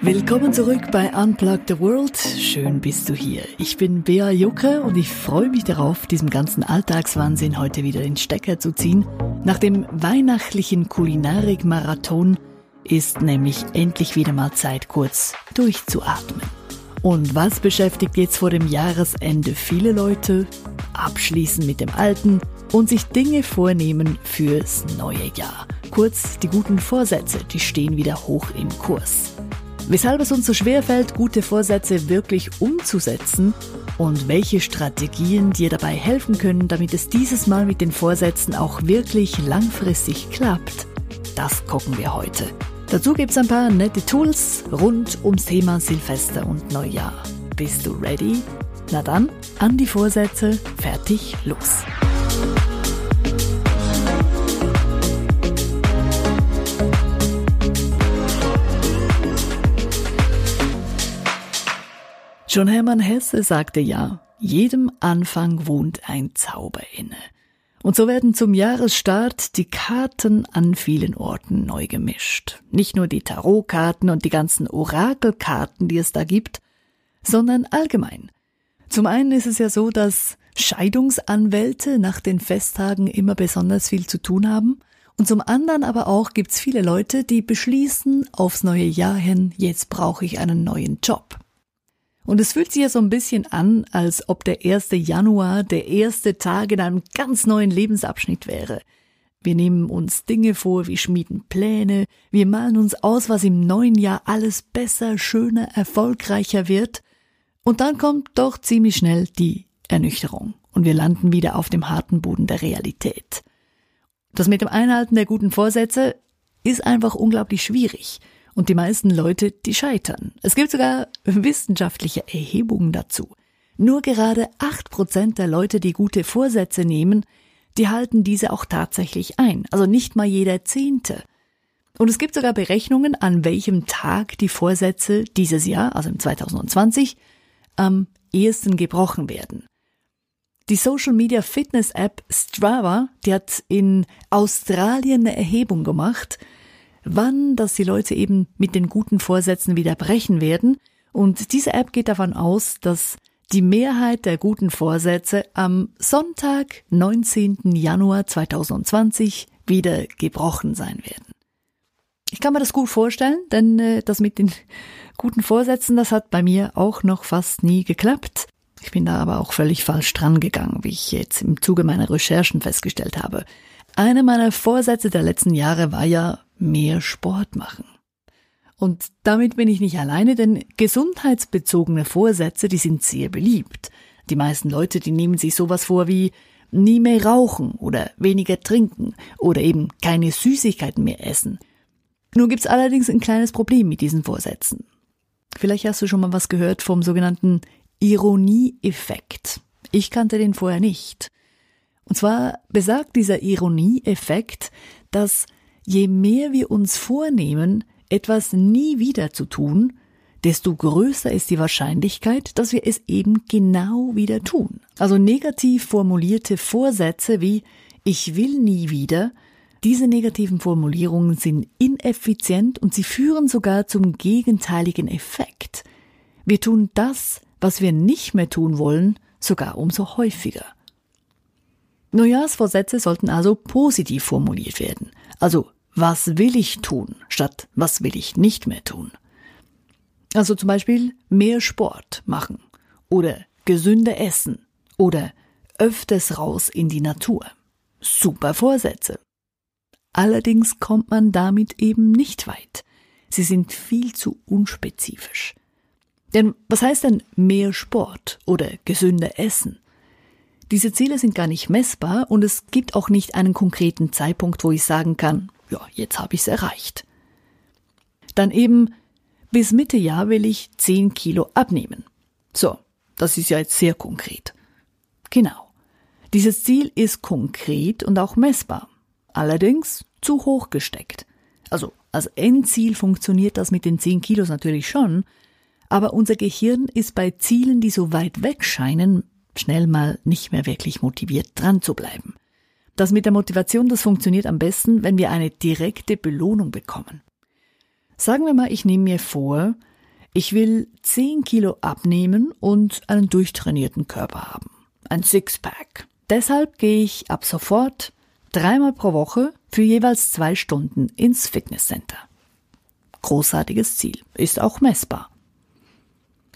Willkommen zurück bei Unplug the World. Schön bist du hier. Ich bin Bea Jucke und ich freue mich darauf, diesem ganzen Alltagswahnsinn heute wieder den Stecker zu ziehen. Nach dem weihnachtlichen Kulinarik-Marathon ist nämlich endlich wieder mal Zeit, kurz durchzuatmen. Und was beschäftigt jetzt vor dem Jahresende viele Leute? Abschließen mit dem Alten und sich Dinge vornehmen fürs neue Jahr. Kurz, die guten Vorsätze, die stehen wieder hoch im Kurs. Weshalb es uns so schwer fällt, gute Vorsätze wirklich umzusetzen und welche Strategien dir dabei helfen können, damit es dieses Mal mit den Vorsätzen auch wirklich langfristig klappt, das gucken wir heute. Dazu gibt's ein paar nette Tools rund ums Thema Silvester und Neujahr. Bist du ready? Na dann, an die Vorsätze, fertig, los. Schon Hermann Hesse sagte ja, jedem Anfang wohnt ein Zauber inne. Und so werden zum Jahresstart die Karten an vielen Orten neu gemischt. Nicht nur die Tarotkarten und die ganzen Orakelkarten, die es da gibt, sondern allgemein. Zum einen ist es ja so, dass Scheidungsanwälte nach den Festtagen immer besonders viel zu tun haben. Und zum anderen aber auch gibt's viele Leute, die beschließen aufs neue Jahr hin, jetzt brauche ich einen neuen Job. Und es fühlt sich ja so ein bisschen an, als ob der 1. Januar der erste Tag in einem ganz neuen Lebensabschnitt wäre. Wir nehmen uns Dinge vor, wir schmieden Pläne, wir malen uns aus, was im neuen Jahr alles besser, schöner, erfolgreicher wird. Und dann kommt doch ziemlich schnell die Ernüchterung und wir landen wieder auf dem harten Boden der Realität. Das mit dem Einhalten der guten Vorsätze ist einfach unglaublich schwierig. Und die meisten Leute, die scheitern. Es gibt sogar wissenschaftliche Erhebungen dazu. Nur gerade acht Prozent der Leute, die gute Vorsätze nehmen, die halten diese auch tatsächlich ein. Also nicht mal jeder Zehnte. Und es gibt sogar Berechnungen, an welchem Tag die Vorsätze dieses Jahr, also im 2020, am ehesten gebrochen werden. Die Social Media Fitness App Strava, die hat in Australien eine Erhebung gemacht wann dass die Leute eben mit den guten Vorsätzen wieder brechen werden. Und diese App geht davon aus, dass die Mehrheit der guten Vorsätze am Sonntag, 19. Januar 2020 wieder gebrochen sein werden. Ich kann mir das gut vorstellen, denn äh, das mit den guten Vorsätzen, das hat bei mir auch noch fast nie geklappt. Ich bin da aber auch völlig falsch dran gegangen, wie ich jetzt im Zuge meiner Recherchen festgestellt habe. Einer meiner Vorsätze der letzten Jahre war ja mehr Sport machen. Und damit bin ich nicht alleine, denn gesundheitsbezogene Vorsätze, die sind sehr beliebt. Die meisten Leute, die nehmen sich sowas vor wie nie mehr rauchen oder weniger trinken oder eben keine Süßigkeiten mehr essen. Nur gibt's allerdings ein kleines Problem mit diesen Vorsätzen. Vielleicht hast du schon mal was gehört vom sogenannten Ironieeffekt. Ich kannte den vorher nicht. Und zwar besagt dieser Ironieeffekt, dass je mehr wir uns vornehmen, etwas nie wieder zu tun, desto größer ist die Wahrscheinlichkeit, dass wir es eben genau wieder tun. Also negativ formulierte Vorsätze wie ich will nie wieder, diese negativen Formulierungen sind ineffizient und sie führen sogar zum gegenteiligen Effekt. Wir tun das, was wir nicht mehr tun wollen, sogar umso häufiger. Neujahrsvorsätze sollten also positiv formuliert werden. Also, was will ich tun, statt was will ich nicht mehr tun? Also zum Beispiel mehr Sport machen oder gesünder essen oder öfters raus in die Natur. Super Vorsätze. Allerdings kommt man damit eben nicht weit. Sie sind viel zu unspezifisch. Denn was heißt denn mehr Sport oder gesünder Essen? Diese Ziele sind gar nicht messbar und es gibt auch nicht einen konkreten Zeitpunkt, wo ich sagen kann, ja, jetzt habe ich es erreicht. Dann eben, bis Mitte Jahr will ich 10 Kilo abnehmen. So, das ist ja jetzt sehr konkret. Genau. Dieses Ziel ist konkret und auch messbar. Allerdings zu hoch gesteckt. Also als Endziel funktioniert das mit den 10 Kilos natürlich schon, aber unser Gehirn ist bei Zielen, die so weit weg scheinen, schnell mal nicht mehr wirklich motiviert dran zu bleiben. Das mit der Motivation, das funktioniert am besten, wenn wir eine direkte Belohnung bekommen. Sagen wir mal, ich nehme mir vor, ich will 10 Kilo abnehmen und einen durchtrainierten Körper haben. Ein Sixpack. Deshalb gehe ich ab sofort dreimal pro Woche für jeweils zwei Stunden ins Fitnesscenter. Großartiges Ziel, ist auch messbar.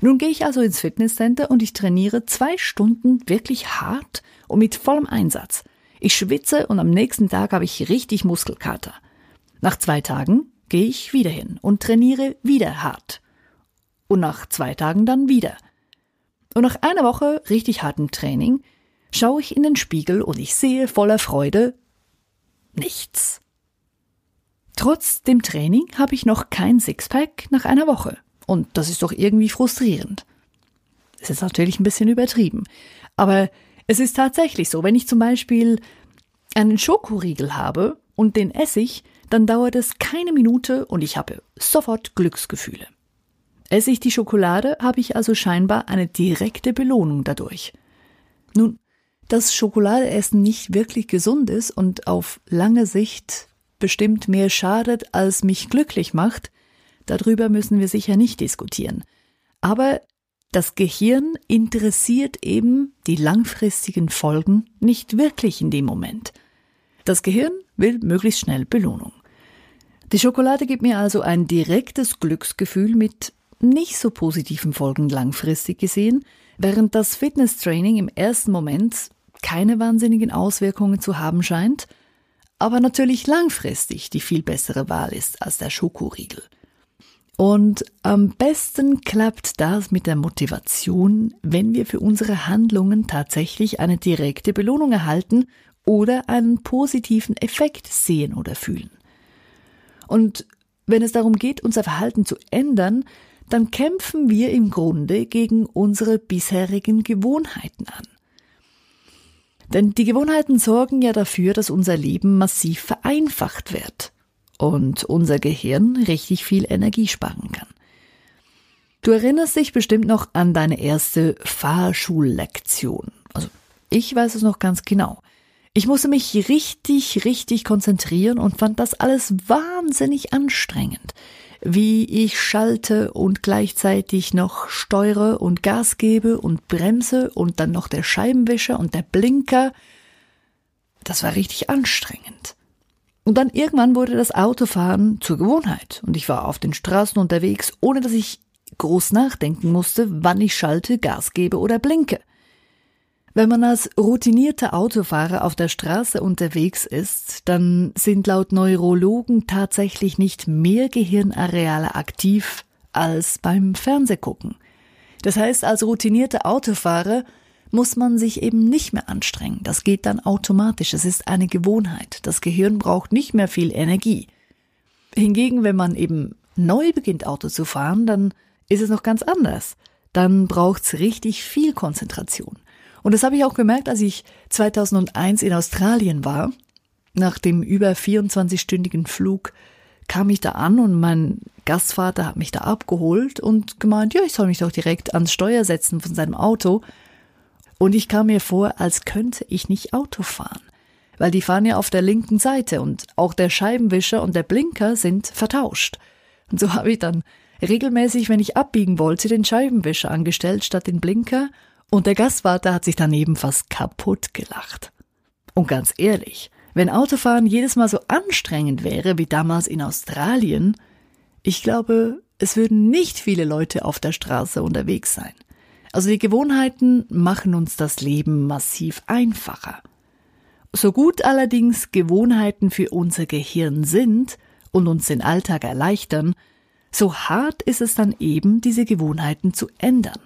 Nun gehe ich also ins Fitnesscenter und ich trainiere zwei Stunden wirklich hart und mit vollem Einsatz. Ich schwitze und am nächsten Tag habe ich richtig Muskelkater. Nach zwei Tagen gehe ich wieder hin und trainiere wieder hart. Und nach zwei Tagen dann wieder. Und nach einer Woche richtig hartem Training schaue ich in den Spiegel und ich sehe voller Freude nichts. Trotz dem Training habe ich noch kein Sixpack nach einer Woche. Und das ist doch irgendwie frustrierend. Es ist natürlich ein bisschen übertrieben. Aber es ist tatsächlich so, wenn ich zum Beispiel einen Schokoriegel habe und den esse ich, dann dauert es keine Minute und ich habe sofort Glücksgefühle. Esse ich die Schokolade, habe ich also scheinbar eine direkte Belohnung dadurch. Nun, dass Schokoladeessen nicht wirklich gesund ist und auf lange Sicht bestimmt mehr schadet, als mich glücklich macht, darüber müssen wir sicher nicht diskutieren. Aber das Gehirn interessiert eben die langfristigen Folgen nicht wirklich in dem Moment. Das Gehirn will möglichst schnell Belohnung. Die Schokolade gibt mir also ein direktes Glücksgefühl mit nicht so positiven Folgen langfristig gesehen, während das Fitnesstraining im ersten Moment keine wahnsinnigen Auswirkungen zu haben scheint, aber natürlich langfristig die viel bessere Wahl ist als der Schokoriegel. Und am besten klappt das mit der Motivation, wenn wir für unsere Handlungen tatsächlich eine direkte Belohnung erhalten oder einen positiven Effekt sehen oder fühlen. Und wenn es darum geht, unser Verhalten zu ändern, dann kämpfen wir im Grunde gegen unsere bisherigen Gewohnheiten an. Denn die Gewohnheiten sorgen ja dafür, dass unser Leben massiv vereinfacht wird und unser Gehirn richtig viel Energie sparen kann. Du erinnerst dich bestimmt noch an deine erste Fahrschullektion. Also ich weiß es noch ganz genau. Ich musste mich richtig, richtig konzentrieren und fand das alles wahnsinnig anstrengend. Wie ich schalte und gleichzeitig noch steuere und Gas gebe und bremse und dann noch der Scheibenwischer und der Blinker. Das war richtig anstrengend. Und dann irgendwann wurde das Autofahren zur Gewohnheit und ich war auf den Straßen unterwegs, ohne dass ich groß nachdenken musste, wann ich schalte, Gas gebe oder blinke. Wenn man als routinierter Autofahrer auf der Straße unterwegs ist, dann sind laut Neurologen tatsächlich nicht mehr Gehirnareale aktiv als beim Fernsehgucken. Das heißt, als routinierter Autofahrer muss man sich eben nicht mehr anstrengen. Das geht dann automatisch. Es ist eine Gewohnheit. Das Gehirn braucht nicht mehr viel Energie. Hingegen, wenn man eben neu beginnt, Auto zu fahren, dann ist es noch ganz anders. Dann braucht's richtig viel Konzentration. Und das habe ich auch gemerkt, als ich 2001 in Australien war. Nach dem über 24-stündigen Flug kam ich da an und mein Gastvater hat mich da abgeholt und gemeint, ja, ich soll mich doch direkt ans Steuer setzen von seinem Auto. Und ich kam mir vor, als könnte ich nicht Auto fahren, weil die fahren ja auf der linken Seite und auch der Scheibenwischer und der Blinker sind vertauscht. Und so habe ich dann regelmäßig, wenn ich abbiegen wollte, den Scheibenwischer angestellt statt den Blinker und der Gastvater hat sich daneben fast kaputt gelacht. Und ganz ehrlich, wenn Autofahren jedes Mal so anstrengend wäre wie damals in Australien, ich glaube, es würden nicht viele Leute auf der Straße unterwegs sein. Also die Gewohnheiten machen uns das Leben massiv einfacher. So gut allerdings Gewohnheiten für unser Gehirn sind und uns den Alltag erleichtern, so hart ist es dann eben, diese Gewohnheiten zu ändern.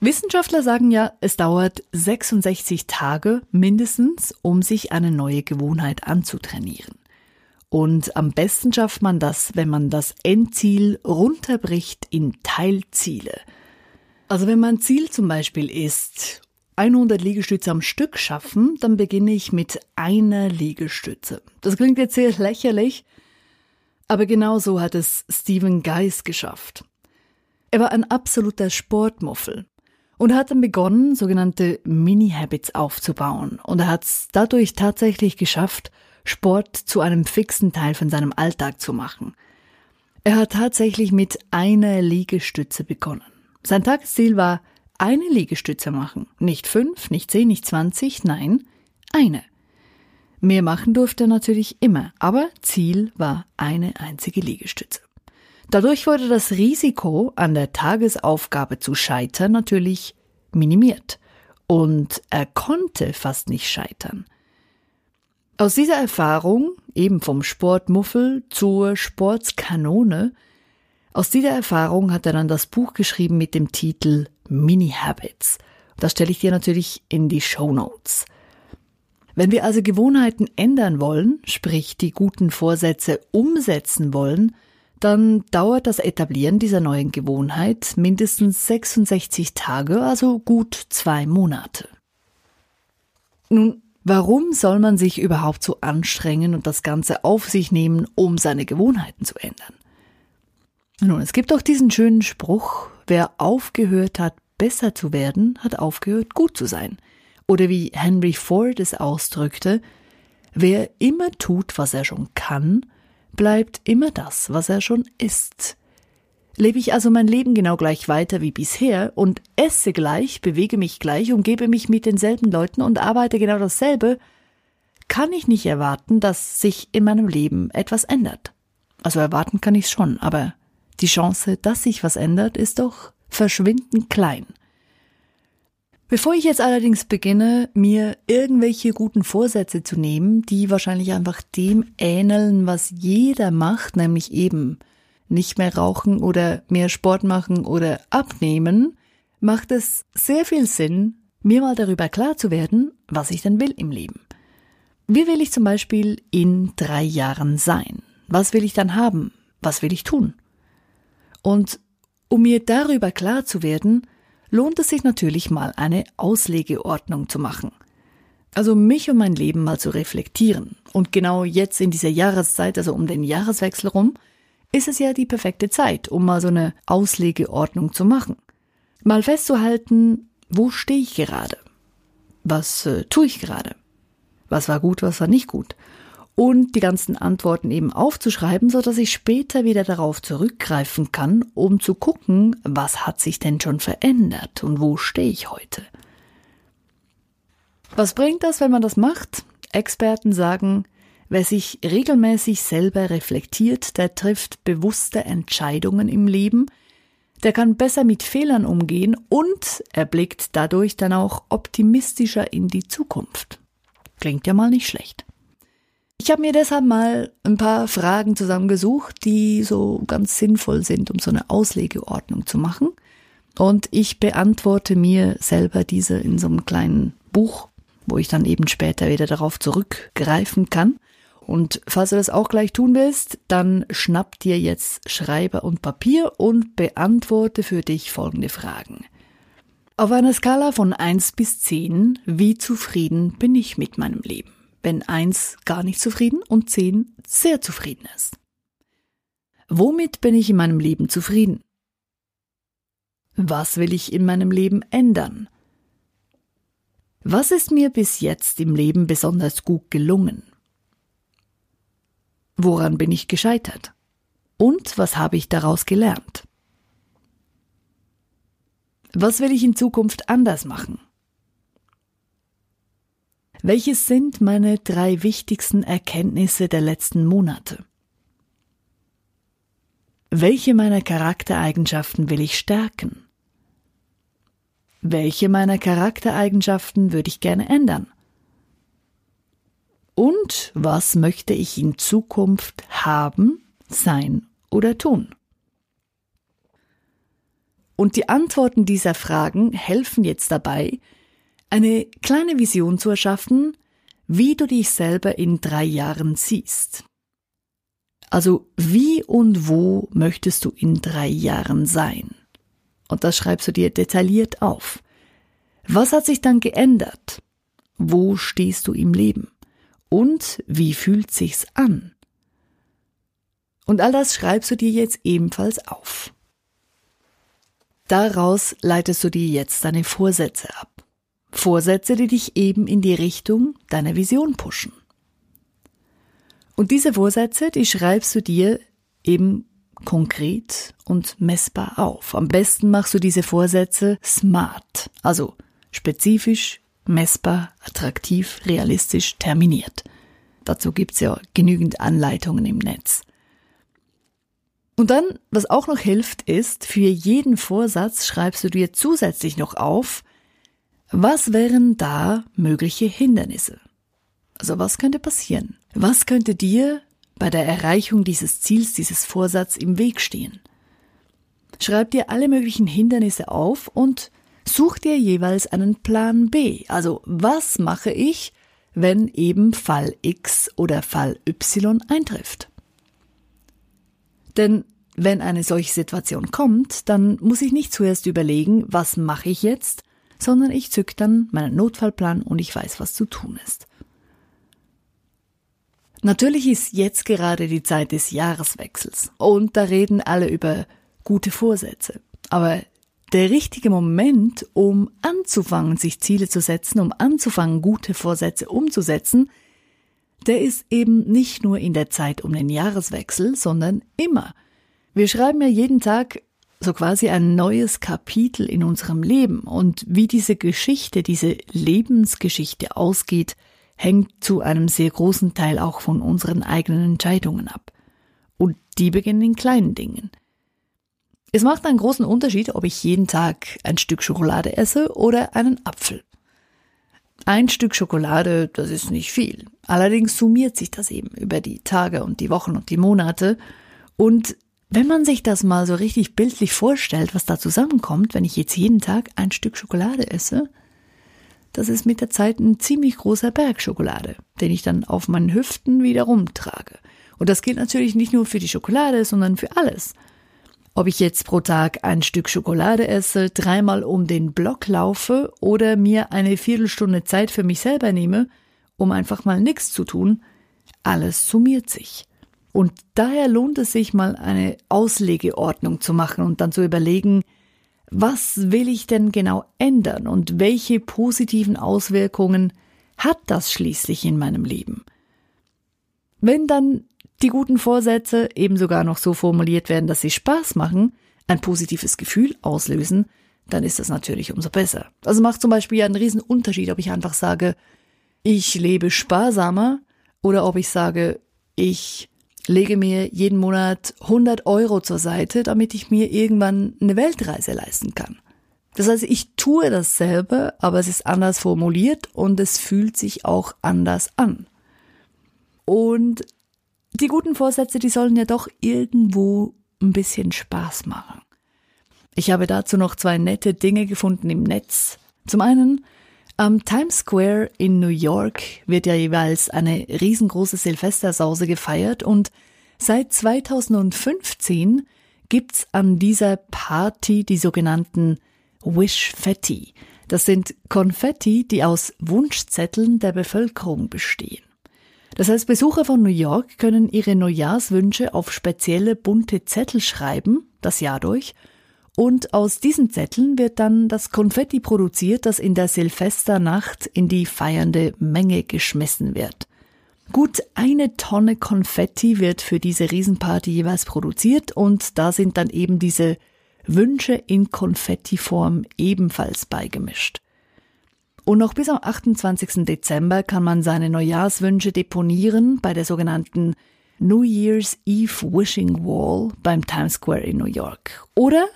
Wissenschaftler sagen ja, es dauert 66 Tage mindestens, um sich eine neue Gewohnheit anzutrainieren. Und am besten schafft man das, wenn man das Endziel runterbricht in Teilziele. Also wenn mein Ziel zum Beispiel ist, 100 Liegestütze am Stück schaffen, dann beginne ich mit einer Liegestütze. Das klingt jetzt sehr lächerlich, aber genau so hat es Stephen Geis geschafft. Er war ein absoluter Sportmuffel und hat dann begonnen, sogenannte Mini-Habits aufzubauen. Und er hat es dadurch tatsächlich geschafft, Sport zu einem fixen Teil von seinem Alltag zu machen. Er hat tatsächlich mit einer Liegestütze begonnen. Sein Tagesziel war eine Liegestütze machen. Nicht fünf, nicht zehn, nicht zwanzig, nein, eine. Mehr machen durfte er natürlich immer, aber Ziel war eine einzige Liegestütze. Dadurch wurde das Risiko, an der Tagesaufgabe zu scheitern, natürlich minimiert. Und er konnte fast nicht scheitern. Aus dieser Erfahrung, eben vom Sportmuffel zur Sportskanone, aus dieser Erfahrung hat er dann das Buch geschrieben mit dem Titel Mini Habits. Das stelle ich dir natürlich in die Show Notes. Wenn wir also Gewohnheiten ändern wollen, sprich die guten Vorsätze umsetzen wollen, dann dauert das Etablieren dieser neuen Gewohnheit mindestens 66 Tage, also gut zwei Monate. Nun, warum soll man sich überhaupt so anstrengen und das Ganze auf sich nehmen, um seine Gewohnheiten zu ändern? Nun, es gibt auch diesen schönen Spruch, wer aufgehört hat, besser zu werden, hat aufgehört, gut zu sein. Oder wie Henry Ford es ausdrückte, wer immer tut, was er schon kann, bleibt immer das, was er schon ist. Lebe ich also mein Leben genau gleich weiter wie bisher und esse gleich, bewege mich gleich, umgebe mich mit denselben Leuten und arbeite genau dasselbe, kann ich nicht erwarten, dass sich in meinem Leben etwas ändert. Also erwarten kann ich es schon, aber die Chance, dass sich was ändert, ist doch verschwindend klein. Bevor ich jetzt allerdings beginne, mir irgendwelche guten Vorsätze zu nehmen, die wahrscheinlich einfach dem ähneln, was jeder macht, nämlich eben nicht mehr rauchen oder mehr Sport machen oder abnehmen, macht es sehr viel Sinn, mir mal darüber klar zu werden, was ich denn will im Leben. Wie will ich zum Beispiel in drei Jahren sein? Was will ich dann haben? Was will ich tun? Und um mir darüber klar zu werden, lohnt es sich natürlich mal eine Auslegeordnung zu machen. Also mich und mein Leben mal zu reflektieren. Und genau jetzt in dieser Jahreszeit, also um den Jahreswechsel rum, ist es ja die perfekte Zeit, um mal so eine Auslegeordnung zu machen. Mal festzuhalten, wo stehe ich gerade? Was äh, tue ich gerade? Was war gut, was war nicht gut? Und die ganzen Antworten eben aufzuschreiben, so dass ich später wieder darauf zurückgreifen kann, um zu gucken, was hat sich denn schon verändert und wo stehe ich heute. Was bringt das, wenn man das macht? Experten sagen, wer sich regelmäßig selber reflektiert, der trifft bewusste Entscheidungen im Leben, der kann besser mit Fehlern umgehen und er blickt dadurch dann auch optimistischer in die Zukunft. Klingt ja mal nicht schlecht. Ich habe mir deshalb mal ein paar Fragen zusammengesucht, die so ganz sinnvoll sind, um so eine Auslegeordnung zu machen. Und ich beantworte mir selber diese in so einem kleinen Buch, wo ich dann eben später wieder darauf zurückgreifen kann. Und falls du das auch gleich tun willst, dann schnapp dir jetzt Schreiber und Papier und beantworte für dich folgende Fragen. Auf einer Skala von 1 bis 10, wie zufrieden bin ich mit meinem Leben? Wenn eins gar nicht zufrieden und zehn sehr zufrieden ist. Womit bin ich in meinem Leben zufrieden? Was will ich in meinem Leben ändern? Was ist mir bis jetzt im Leben besonders gut gelungen? Woran bin ich gescheitert? Und was habe ich daraus gelernt? Was will ich in Zukunft anders machen? Welches sind meine drei wichtigsten Erkenntnisse der letzten Monate? Welche meiner Charaktereigenschaften will ich stärken? Welche meiner Charaktereigenschaften würde ich gerne ändern? Und was möchte ich in Zukunft haben, sein oder tun? Und die Antworten dieser Fragen helfen jetzt dabei, eine kleine Vision zu erschaffen, wie du dich selber in drei Jahren siehst. Also wie und wo möchtest du in drei Jahren sein? Und das schreibst du dir detailliert auf. Was hat sich dann geändert? Wo stehst du im Leben? Und wie fühlt sich's an? Und all das schreibst du dir jetzt ebenfalls auf. Daraus leitest du dir jetzt deine Vorsätze ab. Vorsätze, die dich eben in die Richtung deiner Vision pushen. Und diese Vorsätze, die schreibst du dir eben konkret und messbar auf. Am besten machst du diese Vorsätze smart, also spezifisch, messbar, attraktiv, realistisch, terminiert. Dazu gibt's ja genügend Anleitungen im Netz. Und dann, was auch noch hilft, ist, für jeden Vorsatz schreibst du dir zusätzlich noch auf, was wären da mögliche Hindernisse? Also was könnte passieren? Was könnte dir bei der Erreichung dieses Ziels, dieses Vorsatz im Weg stehen? Schreib dir alle möglichen Hindernisse auf und such dir jeweils einen Plan B. Also was mache ich, wenn eben Fall X oder Fall Y eintrifft? Denn wenn eine solche Situation kommt, dann muss ich nicht zuerst überlegen, was mache ich jetzt, sondern ich zück dann meinen Notfallplan und ich weiß, was zu tun ist. Natürlich ist jetzt gerade die Zeit des Jahreswechsels und da reden alle über gute Vorsätze. Aber der richtige Moment, um anzufangen, sich Ziele zu setzen, um anzufangen, gute Vorsätze umzusetzen, der ist eben nicht nur in der Zeit um den Jahreswechsel, sondern immer. Wir schreiben ja jeden Tag so quasi ein neues Kapitel in unserem Leben und wie diese Geschichte, diese Lebensgeschichte ausgeht, hängt zu einem sehr großen Teil auch von unseren eigenen Entscheidungen ab. Und die beginnen in kleinen Dingen. Es macht einen großen Unterschied, ob ich jeden Tag ein Stück Schokolade esse oder einen Apfel. Ein Stück Schokolade, das ist nicht viel. Allerdings summiert sich das eben über die Tage und die Wochen und die Monate und wenn man sich das mal so richtig bildlich vorstellt, was da zusammenkommt, wenn ich jetzt jeden Tag ein Stück Schokolade esse, das ist mit der Zeit ein ziemlich großer Berg Schokolade, den ich dann auf meinen Hüften wieder rumtrage. Und das gilt natürlich nicht nur für die Schokolade, sondern für alles. Ob ich jetzt pro Tag ein Stück Schokolade esse, dreimal um den Block laufe oder mir eine Viertelstunde Zeit für mich selber nehme, um einfach mal nichts zu tun, alles summiert sich. Und daher lohnt es sich mal eine Auslegeordnung zu machen und dann zu überlegen, was will ich denn genau ändern und welche positiven Auswirkungen hat das schließlich in meinem Leben? Wenn dann die guten Vorsätze eben sogar noch so formuliert werden, dass sie Spaß machen, ein positives Gefühl auslösen, dann ist das natürlich umso besser. Also macht zum Beispiel einen riesen Unterschied, ob ich einfach sage, ich lebe sparsamer oder ob ich sage, ich lege mir jeden Monat 100 Euro zur Seite, damit ich mir irgendwann eine Weltreise leisten kann. Das heißt, ich tue dasselbe, aber es ist anders formuliert und es fühlt sich auch anders an. Und die guten Vorsätze, die sollen ja doch irgendwo ein bisschen Spaß machen. Ich habe dazu noch zwei nette Dinge gefunden im Netz. Zum einen am Times Square in New York wird ja jeweils eine riesengroße Silvestersause gefeiert und seit 2015 gibt's an dieser Party die sogenannten Wishfetti. Das sind Konfetti, die aus Wunschzetteln der Bevölkerung bestehen. Das heißt, Besucher von New York können ihre Neujahrswünsche auf spezielle bunte Zettel schreiben, das Jahr durch, und aus diesen Zetteln wird dann das Konfetti produziert, das in der Silvesternacht in die feiernde Menge geschmissen wird. Gut eine Tonne Konfetti wird für diese Riesenparty jeweils produziert und da sind dann eben diese Wünsche in Konfettiform ebenfalls beigemischt. Und noch bis am 28. Dezember kann man seine Neujahrswünsche deponieren bei der sogenannten New Year's Eve Wishing Wall beim Times Square in New York. Oder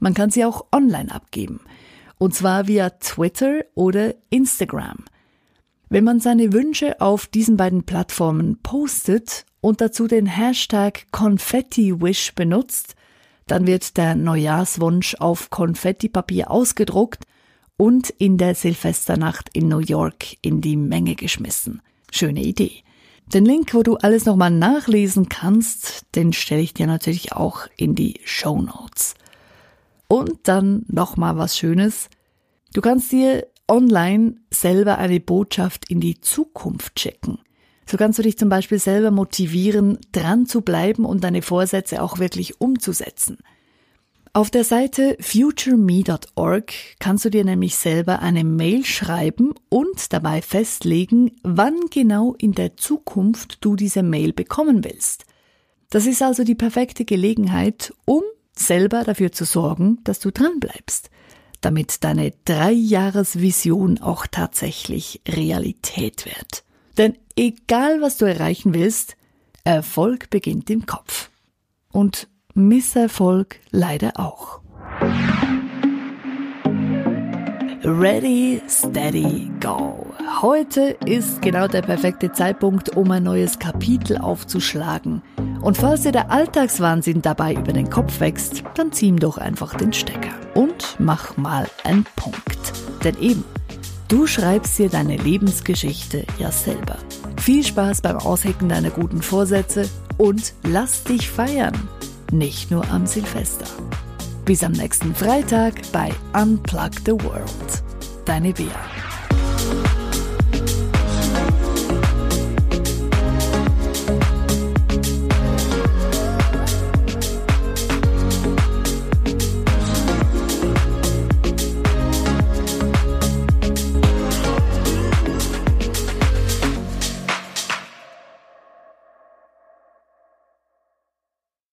man kann sie auch online abgeben. Und zwar via Twitter oder Instagram. Wenn man seine Wünsche auf diesen beiden Plattformen postet und dazu den Hashtag ConfettiWish benutzt, dann wird der Neujahrswunsch auf Konfettipapier ausgedruckt und in der Silvesternacht in New York in die Menge geschmissen. Schöne Idee. Den Link, wo du alles nochmal nachlesen kannst, den stelle ich dir natürlich auch in die Show Notes. Und dann nochmal was Schönes. Du kannst dir online selber eine Botschaft in die Zukunft schicken. So kannst du dich zum Beispiel selber motivieren, dran zu bleiben und deine Vorsätze auch wirklich umzusetzen. Auf der Seite futureme.org kannst du dir nämlich selber eine Mail schreiben und dabei festlegen, wann genau in der Zukunft du diese Mail bekommen willst. Das ist also die perfekte Gelegenheit, um selber dafür zu sorgen, dass du dran bleibst, damit deine Dreijahresvision auch tatsächlich Realität wird. Denn egal was du erreichen willst, Erfolg beginnt im Kopf. Und Misserfolg leider auch. Ready, steady, go. Heute ist genau der perfekte Zeitpunkt, um ein neues Kapitel aufzuschlagen. Und falls dir der Alltagswahnsinn dabei über den Kopf wächst, dann zieh ihm doch einfach den Stecker und mach mal einen Punkt. Denn eben, du schreibst dir deine Lebensgeschichte ja selber. Viel Spaß beim Aushecken deiner guten Vorsätze und lass dich feiern. Nicht nur am Silvester. Bis am nächsten Freitag bei Unplug the World. Deine Bea.